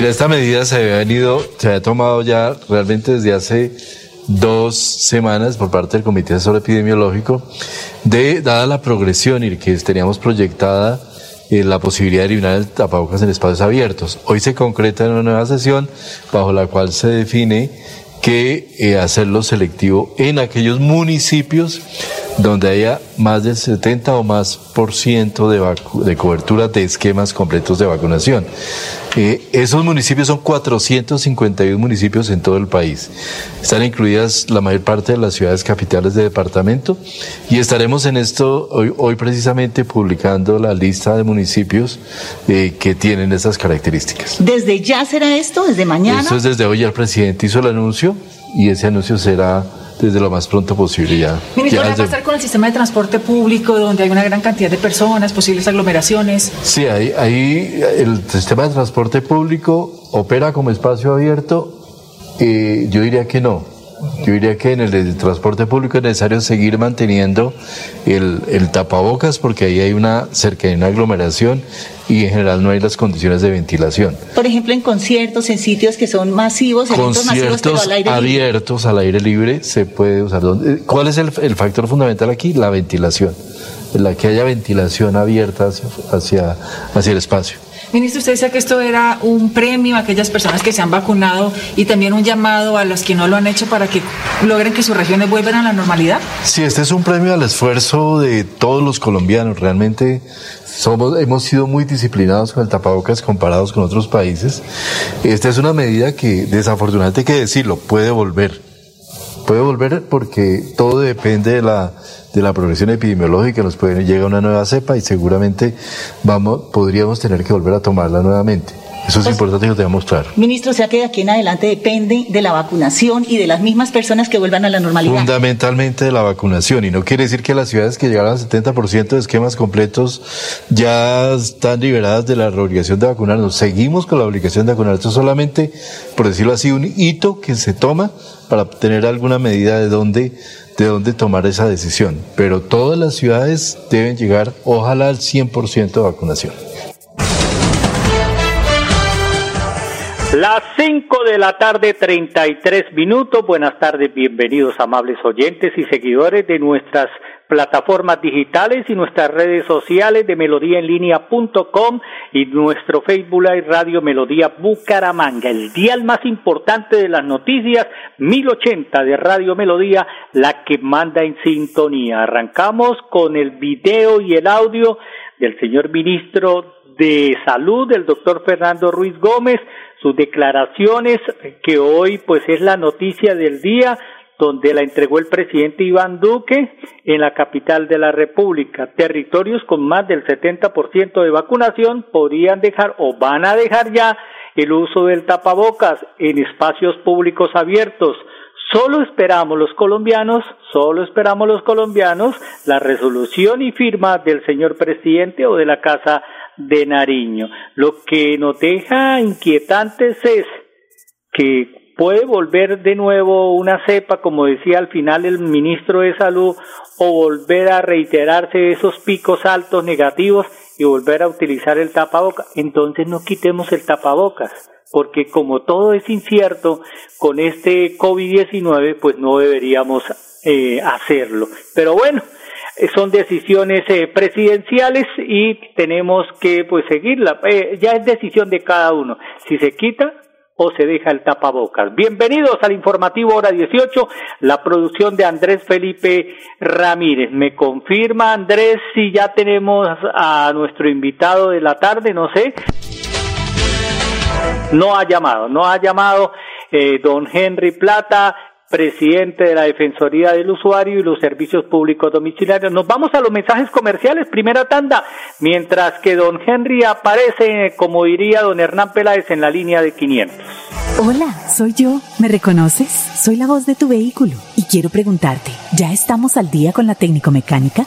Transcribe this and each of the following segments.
Mira, esta medida se había venido, se había tomado ya realmente desde hace dos semanas por parte del Comité Asesor Epidemiológico, de, dada la progresión y que teníamos proyectada eh, la posibilidad de eliminar el tapabocas en espacios abiertos. Hoy se concreta en una nueva sesión bajo la cual se define que eh, hacerlo selectivo en aquellos municipios donde haya más del 70 o más por ciento de, de cobertura de esquemas completos de vacunación. Eh, esos municipios son 451 municipios en todo el país. Están incluidas la mayor parte de las ciudades capitales de departamento y estaremos en esto hoy, hoy precisamente publicando la lista de municipios eh, que tienen esas características. ¿Desde ya será esto? ¿Desde mañana? Eso es desde hoy. El presidente hizo el anuncio y ese anuncio será desde lo más pronto posible ya. Ministro, ¿qué va a pasar con el sistema de transporte público donde hay una gran cantidad de personas, posibles aglomeraciones? Sí, ahí, ahí el sistema de transporte público opera como espacio abierto. Eh, yo diría que no. Yo diría que en el transporte público es necesario seguir manteniendo el, el tapabocas porque ahí hay una cercanía, una aglomeración y en general no hay las condiciones de ventilación. Por ejemplo, en conciertos, en sitios que son masivos, eventos masivos, pero al aire abiertos libre. al aire libre se puede usar. ¿Cuál es el, el factor fundamental aquí? La ventilación. La que haya ventilación abierta hacia, hacia, hacia el espacio. Ministro, usted decía que esto era un premio a aquellas personas que se han vacunado y también un llamado a los que no lo han hecho para que logren que sus regiones vuelvan a la normalidad. Sí, este es un premio al esfuerzo de todos los colombianos. Realmente somos, hemos sido muy disciplinados con el tapabocas comparados con otros países. Esta es una medida que desafortunadamente hay que decirlo, puede volver. Puede volver porque todo depende de la de la progresión epidemiológica, nos puede llegar una nueva cepa y seguramente vamos, podríamos tener que volver a tomarla nuevamente. Eso es pues, importante que lo tengamos claro. Ministro, o sea que de aquí en adelante depende de la vacunación y de las mismas personas que vuelvan a la normalidad. Fundamentalmente de la vacunación. Y no quiere decir que las ciudades que llegaron al 70% de esquemas completos ya están liberadas de la obligación de vacunarnos. Seguimos con la obligación de vacunar. Esto es solamente, por decirlo así, un hito que se toma para tener alguna medida de dónde de dónde tomar esa decisión. Pero todas las ciudades deben llegar, ojalá, al 100% de vacunación. Las 5 de la tarde, 33 minutos. Buenas tardes, bienvenidos amables oyentes y seguidores de nuestras plataformas digitales y nuestras redes sociales de melodíaenlínea.com y nuestro Facebook Live Radio Melodía Bucaramanga, el dial más importante de las noticias, 1080 de Radio Melodía, la que manda en sintonía. Arrancamos con el video y el audio del señor ministro de Salud, el doctor Fernando Ruiz Gómez, sus declaraciones que hoy pues es la noticia del día donde la entregó el presidente Iván Duque en la capital de la República. Territorios con más del 70% de vacunación podrían dejar o van a dejar ya el uso del tapabocas en espacios públicos abiertos. Solo esperamos los colombianos, solo esperamos los colombianos la resolución y firma del señor presidente o de la Casa de Nariño. Lo que nos deja inquietantes es que puede volver de nuevo una cepa, como decía al final el ministro de Salud, o volver a reiterarse esos picos altos negativos y volver a utilizar el tapabocas. Entonces no quitemos el tapabocas, porque como todo es incierto con este COVID-19, pues no deberíamos eh, hacerlo. Pero bueno, son decisiones eh, presidenciales y tenemos que pues seguirla. Eh, ya es decisión de cada uno. Si se quita, o se deja el tapabocas. Bienvenidos al informativo hora 18, la producción de Andrés Felipe Ramírez. Me confirma Andrés si ya tenemos a nuestro invitado de la tarde, no sé. No ha llamado, no ha llamado eh, don Henry Plata presidente de la Defensoría del Usuario y los Servicios Públicos Domiciliarios. Nos vamos a los mensajes comerciales, primera tanda, mientras que don Henry aparece, como diría don Hernán Peláez, en la línea de 500. Hola, soy yo. ¿Me reconoces? Soy la voz de tu vehículo y quiero preguntarte, ¿ya estamos al día con la técnico mecánica?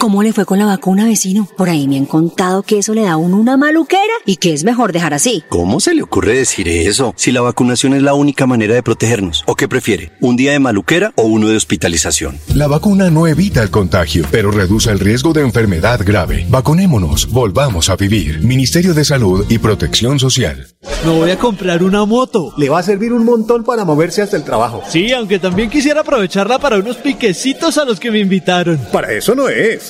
¿Cómo le fue con la vacuna, vecino? Por ahí me han contado que eso le da a uno una maluquera y que es mejor dejar así. ¿Cómo se le ocurre decir eso? Si la vacunación es la única manera de protegernos. ¿O qué prefiere? ¿Un día de maluquera o uno de hospitalización? La vacuna no evita el contagio, pero reduce el riesgo de enfermedad grave. Vacunémonos, volvamos a vivir. Ministerio de Salud y Protección Social. Me voy a comprar una moto. Le va a servir un montón para moverse hasta el trabajo. Sí, aunque también quisiera aprovecharla para unos piquecitos a los que me invitaron. Para eso no es.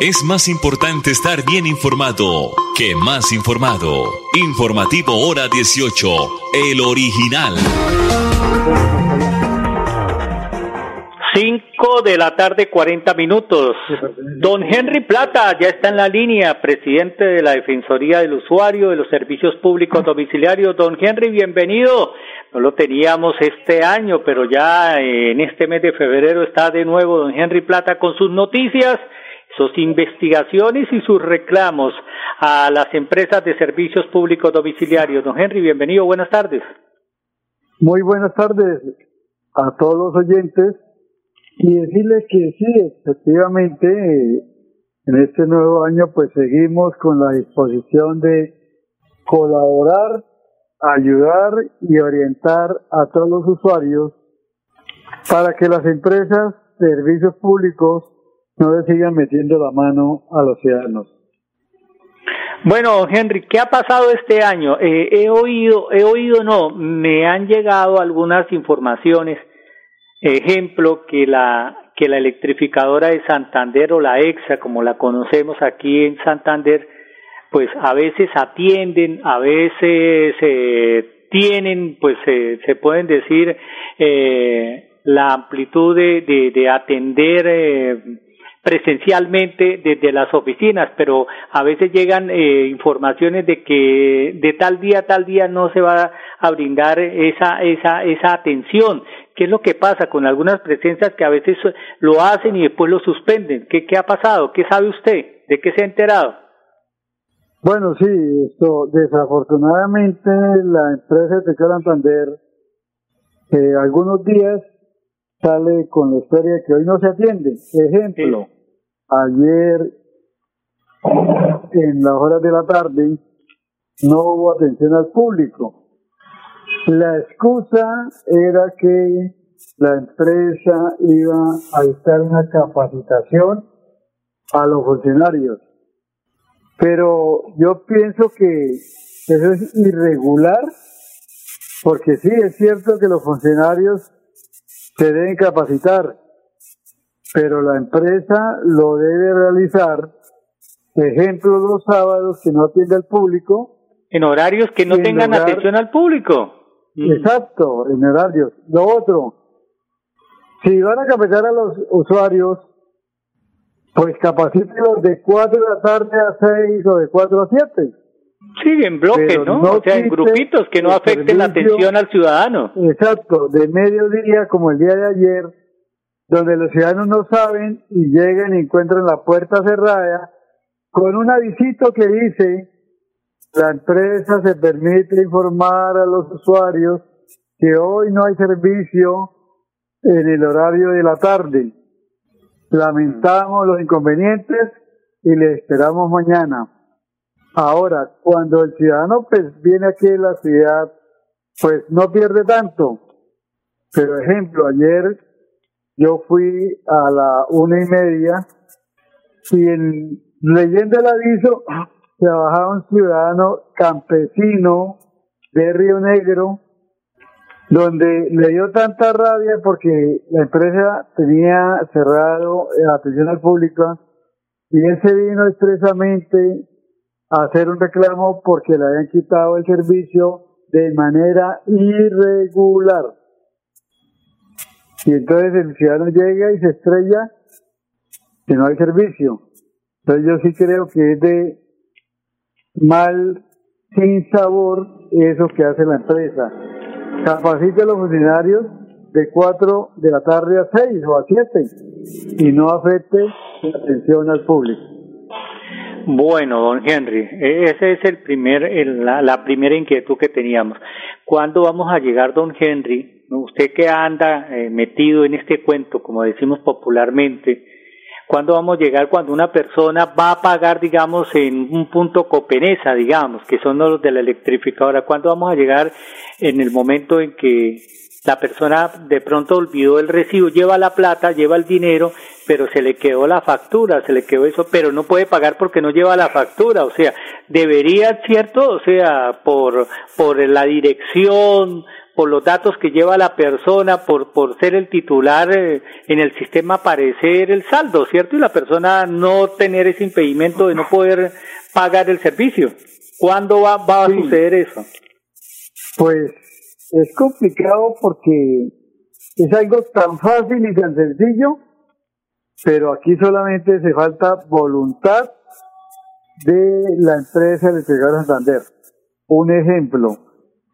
Es más importante estar bien informado que más informado. Informativo Hora 18, el original. 5 de la tarde, 40 minutos. Don Henry Plata ya está en la línea, presidente de la Defensoría del Usuario de los Servicios Públicos Domiciliarios. Don Henry, bienvenido. No lo teníamos este año, pero ya en este mes de febrero está de nuevo don Henry Plata con sus noticias sus investigaciones y sus reclamos a las empresas de servicios públicos domiciliarios. Don Henry, bienvenido, buenas tardes. Muy buenas tardes a todos los oyentes y decirles que sí, efectivamente, en este nuevo año pues seguimos con la disposición de colaborar, ayudar y orientar a todos los usuarios para que las empresas, servicios públicos, no le sigan metiendo la mano a los ciudadanos. Bueno, Henry, ¿qué ha pasado este año? Eh, he oído, he oído, no, me han llegado algunas informaciones, ejemplo, que la que la electrificadora de Santander o la EXA, como la conocemos aquí en Santander, pues a veces atienden, a veces eh, tienen, pues eh, se pueden decir, eh, la amplitud de, de, de atender presencialmente desde las oficinas, pero a veces llegan eh, informaciones de que de tal día a tal día no se va a brindar esa esa esa atención. ¿Qué es lo que pasa con algunas presencias que a veces lo hacen y después lo suspenden? ¿Qué, qué ha pasado? ¿Qué sabe usted? ¿De qué se ha enterado? Bueno, sí, esto, desafortunadamente la empresa de Santander eh, algunos días sale con la historia que hoy no se atiende. Ejemplo, ayer en las horas de la tarde no hubo atención al público. La excusa era que la empresa iba a dictar una capacitación a los funcionarios. Pero yo pienso que eso es irregular, porque sí, es cierto que los funcionarios se deben capacitar, pero la empresa lo debe realizar, ejemplo, los sábados que no atiende al público. En horarios que no tengan atención al público. Mm. Exacto, en horarios. Lo otro, si van a capacitar a los usuarios, pues capacítenlos de 4 de la tarde a 6 o de 4 a 7. Sí, en bloques, ¿no? O sea, en grupitos que no afecten la atención al ciudadano. Exacto, de mediodía como el día de ayer, donde los ciudadanos no saben y llegan y encuentran la puerta cerrada con un avisito que dice la empresa se permite informar a los usuarios que hoy no hay servicio en el horario de la tarde. Lamentamos los inconvenientes y le esperamos mañana. Ahora, cuando el ciudadano pues viene aquí a la ciudad, pues no pierde tanto. Pero ejemplo, ayer yo fui a la una y media y en, leyendo el aviso se bajaba un ciudadano campesino de Río Negro donde le dio tanta rabia porque la empresa tenía cerrado la atención al público y él se vino expresamente a hacer un reclamo porque le habían quitado el servicio de manera irregular. Y entonces el ciudadano llega y se estrella que no hay servicio. Entonces yo sí creo que es de mal, sin sabor, eso que hace la empresa. Capacite a los funcionarios de 4 de la tarde a 6 o a 7 y no afecte la atención al público. Bueno, don Henry, e-, ese es el primer, la, la, primera inquietud que teníamos. ¿Cuándo vamos a llegar, don Henry? Usted que anda eh, metido en este cuento, como decimos popularmente, ¿Cuándo vamos a llegar cuando una persona va a pagar, digamos, en un punto Copenesa, digamos, que son los de la electrificadora? ¿Cuándo vamos a llegar en el momento en que la persona de pronto olvidó el recibo, lleva la plata, lleva el dinero, pero se le quedó la factura, se le quedó eso, pero no puede pagar porque no lleva la factura, o sea, debería, ¿cierto? O sea, por, por la dirección, por los datos que lleva la persona, por, por ser el titular eh, en el sistema aparecer el saldo, ¿cierto? Y la persona no tener ese impedimento de no poder pagar el servicio. ¿Cuándo va, va a suceder eso? Pues es complicado porque es algo tan fácil y tan sencillo, pero aquí solamente se falta voluntad de la empresa Electricidad Santander. Un ejemplo,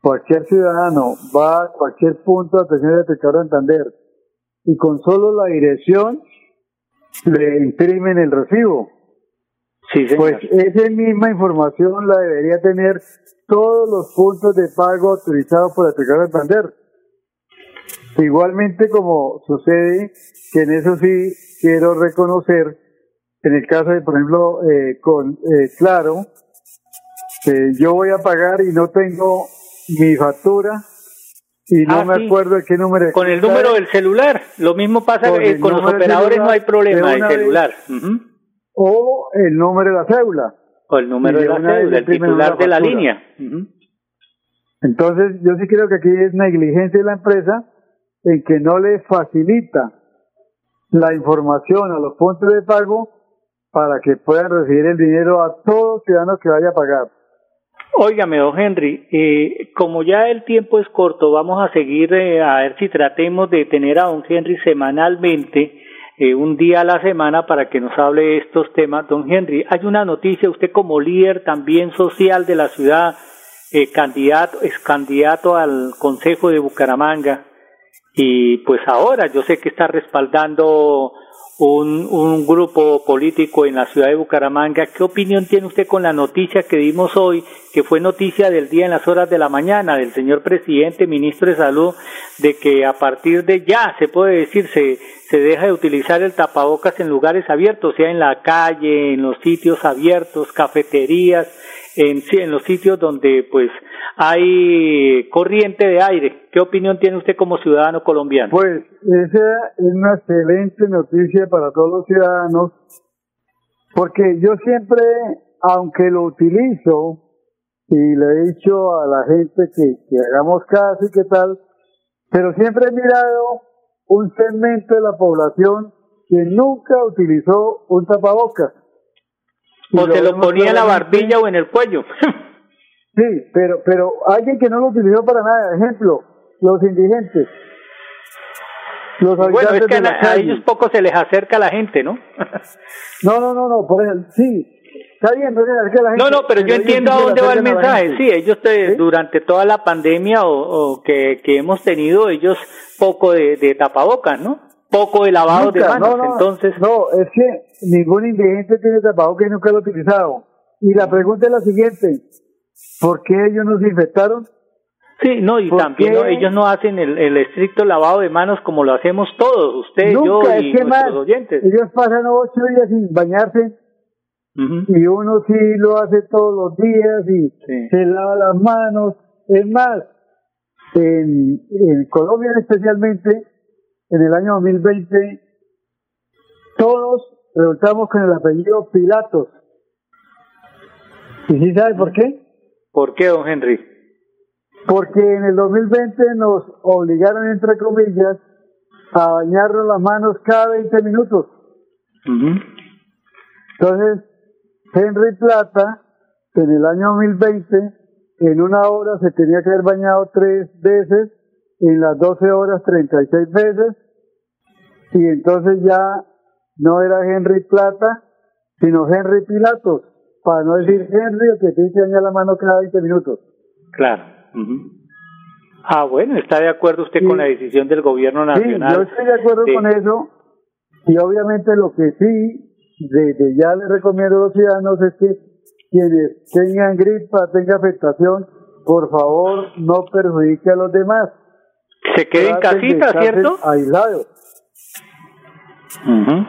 cualquier ciudadano va a cualquier punto de atención Electricidad Santander y con solo la dirección le imprimen el recibo. Sí, Pues esa misma información la debería tener todos los puntos de pago autorizados por Secretaría de Santander. Igualmente como sucede, que en eso sí quiero reconocer, en el caso de, por ejemplo, eh, con eh, Claro, que yo voy a pagar y no tengo mi factura y no Ah, me sí. acuerdo de qué número Con el número del celular. Lo mismo pasa Con eh, el con los operadores, no hay problema de vez. celular. O el número de la cédula. O el número de de la cédula, el titular de la línea. Entonces, yo sí creo que aquí es negligencia de la empresa en que no le facilita la información a los puntos de pago para que puedan recibir el dinero a todo ciudadano que vaya a pagar. Óigame, don Henry, eh, como ya el tiempo es corto, vamos a seguir eh, a ver si tratemos de tener a don Henry semanalmente, eh, un día a la semana, para que nos hable de estos temas. Don Henry, hay una noticia, usted como líder también social de la ciudad, eh, candidato, es candidato al Consejo de Bucaramanga, y pues ahora yo sé que está respaldando un, un grupo político en la ciudad de Bucaramanga. ¿Qué opinión tiene usted con la noticia que dimos hoy, que fue noticia del día en las horas de la mañana del señor presidente, ministro de Salud, de que a partir de ya, se puede decir, se, se deja de utilizar el tapabocas en lugares abiertos, sea en la calle, en los sitios abiertos, cafeterías, en, en los sitios donde pues hay corriente de aire. ¿Qué opinión tiene usted como ciudadano colombiano? Pues esa es una excelente noticia para todos los ciudadanos, porque yo siempre, aunque lo utilizo, y le he dicho a la gente que, que hagamos caso y qué tal, pero siempre he mirado un segmento de la población que nunca utilizó un tapabocas. O se lo ponía en la barbilla o en el cuello. Sí, pero, pero alguien que no lo utilizó para nada, ejemplo, los indigentes. Los bueno, es que la a, ellos poco se les acerca la gente, ¿no? No, no, no, no, por ejemplo, sí, está bien, no se acerca a la gente. No, no, pero yo entiendo a dónde va el mensaje. Sí, ellos te- durante toda la pandemia o, o que, que hemos tenido, ellos poco de, de tapabocas, ¿no? Poco de lavado de Nunca, manos. no, no, Entonces, No, es que ningún indigente tiene tapabocas y nunca lo ha utilizado. Y la pregunta es la siguiente, ¿por qué ellos nos infectaron? sí, no, y ¿por también ellos no hacen el, el estricto lavado de manos como lo hacemos todos, usted, Nunca, yo es y que nuestros más, oyentes. ellos pasan ocho días sin bañarse y uno sí lo hace todos los días y Sí. se lava las manos. Es más, en, en Colombia especialmente, en el año 2020, todos resultamos con el apellido Pilatos. ¿Y sí sabe por qué? ¿Por qué, don Henry? Porque en el 2020 nos obligaron, entre comillas, a bañarnos las manos cada 20 minutos. Entonces, Henry Plata, en el año 2020, en una hora se tenía que haber bañado tres veces, en las 12 horas 36 veces, y entonces ya no era Henry Plata, sino Henry Pilatos, para no decir Henry, el que que bañar la mano cada 20 minutos. Claro. Ujú. Ah, bueno, está de acuerdo usted con la decisión del gobierno nacional. Sí, yo estoy de acuerdo con eso. Y obviamente lo que sí, desde ya le recomiendo a los ciudadanos es que quienes tengan gripa, tengan afectación, por favor no perjudique a los demás. Se quede en casita, ¿cierto? Aislados. Ujú.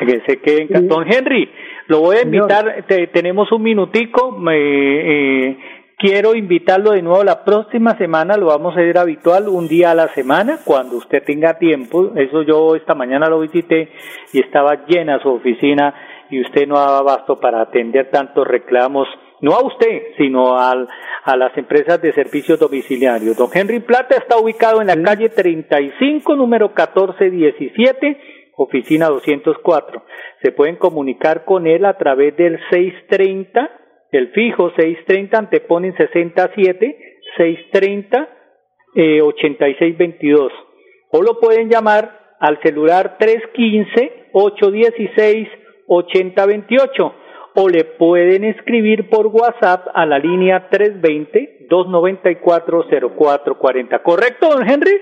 Que se queden. Don Henry, lo voy a invitar, tenemos un minutico, me, eh, quiero invitarlo de nuevo la próxima semana, lo vamos a ir habitual, un día a la semana, cuando usted tenga tiempo. Eso yo esta mañana lo visité y estaba llena su oficina y usted no daba abasto para atender tantos reclamos, no a usted, sino al, a las empresas de servicios domiciliarios. Don Henry Plata está ubicado en la calle 35, número 1417, oficina 204. Se pueden comunicar con él a través del 630 el fijo 630 anteponen 67 630 eh, 8622 o lo pueden llamar al celular 315 816 8028 o le pueden escribir por WhatsApp a la línea 320 294 0440 ¿correcto don Henry?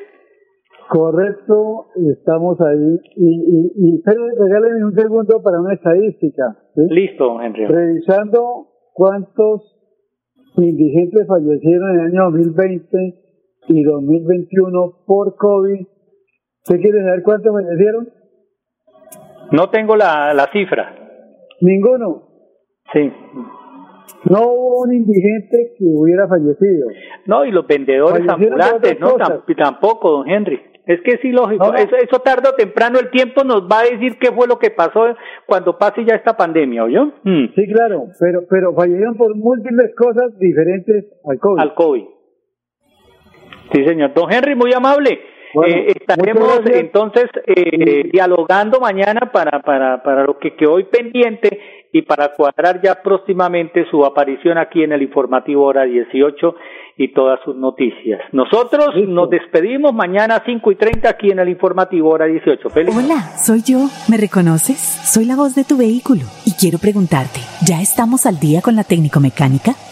Correcto, estamos ahí. Y, y, y regálenme un segundo para una estadística. Listo, don Henry. Revisando cuántos indigentes fallecieron en el año 2020 y 2021 por COVID. ¿Usted quiere saber cuántos fallecieron? No tengo la, la cifra. ¿Ninguno? Sí. No hubo un indigente que hubiera fallecido. No, y los vendedores ambulantes, no, tampoco, don Henry. Es que sí, lógico. Eso, eso tarde o temprano el tiempo nos va a decir qué fue lo que pasó cuando pase ya esta pandemia, ¿oyó? Mm. Sí, claro, pero, pero fallecieron por múltiples cosas diferentes al COVID. Al COVID. Sí, señor. Don Henry, muy amable. eh, estaremos entonces eh, dialogando mañana para, para, para lo que quedó hoy pendiente y para cuadrar ya próximamente su aparición aquí en el informativo hora 18 y todas sus noticias. Nosotros nos despedimos mañana a 5 y 30 aquí en el informativo hora 18. Feliz. Hola, soy yo. ¿Me reconoces? Soy la voz de tu vehículo y quiero preguntarte, ¿ya estamos al día con la técnico mecánica?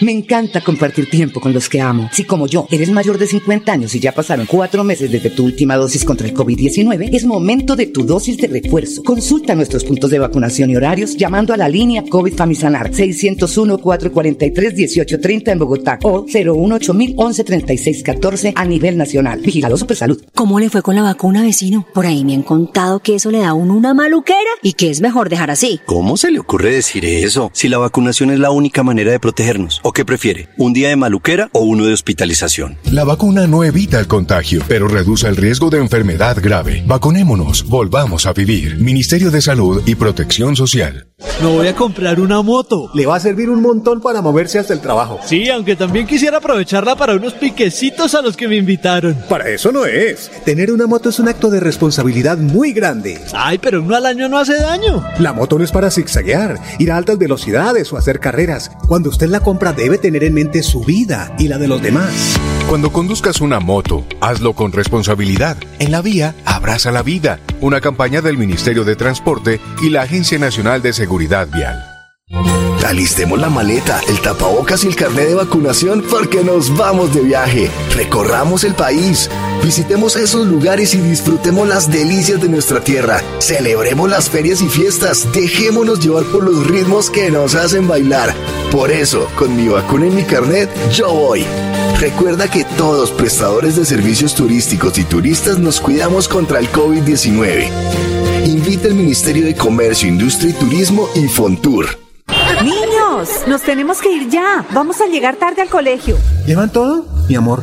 Me encanta compartir tiempo con los que amo. Si como yo eres mayor de 50 años y ya pasaron cuatro meses desde tu última dosis contra el COVID-19, es momento de tu dosis de refuerzo. Consulta nuestros puntos de vacunación y horarios llamando a la línea COVID Famisanar 601-443-1830 en Bogotá o 018 113614 a nivel nacional. Vigilado Supersalud. ¿Cómo le fue con la vacuna, vecino? Por ahí me han contado que eso le da a uno una maluquera y que es mejor dejar así. ¿Cómo se le ocurre decir eso? Si la vacunación es la única manera de protegernos. ¿O qué prefiere? ¿Un día de maluquera o uno de hospitalización? La vacuna no evita el contagio, pero reduce el riesgo de enfermedad grave. Vacunémonos, volvamos a vivir. Ministerio de Salud y Protección Social. Me voy a comprar una moto. Le va a servir un montón para moverse hasta el trabajo. Sí, aunque también quisiera aprovecharla para unos piquecitos a los que me invitaron. Para eso no es. Tener una moto es un acto de responsabilidad muy grande. Ay, pero uno al año no hace daño. La moto no es para zigzaguear, ir a altas velocidades o hacer carreras. Cuando usted la compra debe tener en mente su vida y la de los demás. Cuando conduzcas una moto, hazlo con responsabilidad. En la vía, abraza la vida. Una campaña del Ministerio de Transporte y la Agencia Nacional de Seguridad Vial. Alistemos la maleta, el tapabocas y el carnet de vacunación porque nos vamos de viaje. Recorramos el país. Visitemos esos lugares y disfrutemos las delicias de nuestra tierra. Celebremos las ferias y fiestas. Dejémonos llevar por los ritmos que nos hacen bailar. Por eso, con mi vacuna y mi carnet, yo voy. Recuerda que todos prestadores de servicios turísticos y turistas nos cuidamos contra el COVID-19. Invita el Ministerio de Comercio, Industria y Turismo y Fontur. Niños, nos tenemos que ir ya. Vamos a llegar tarde al colegio. ¿Llevan todo? Mi amor,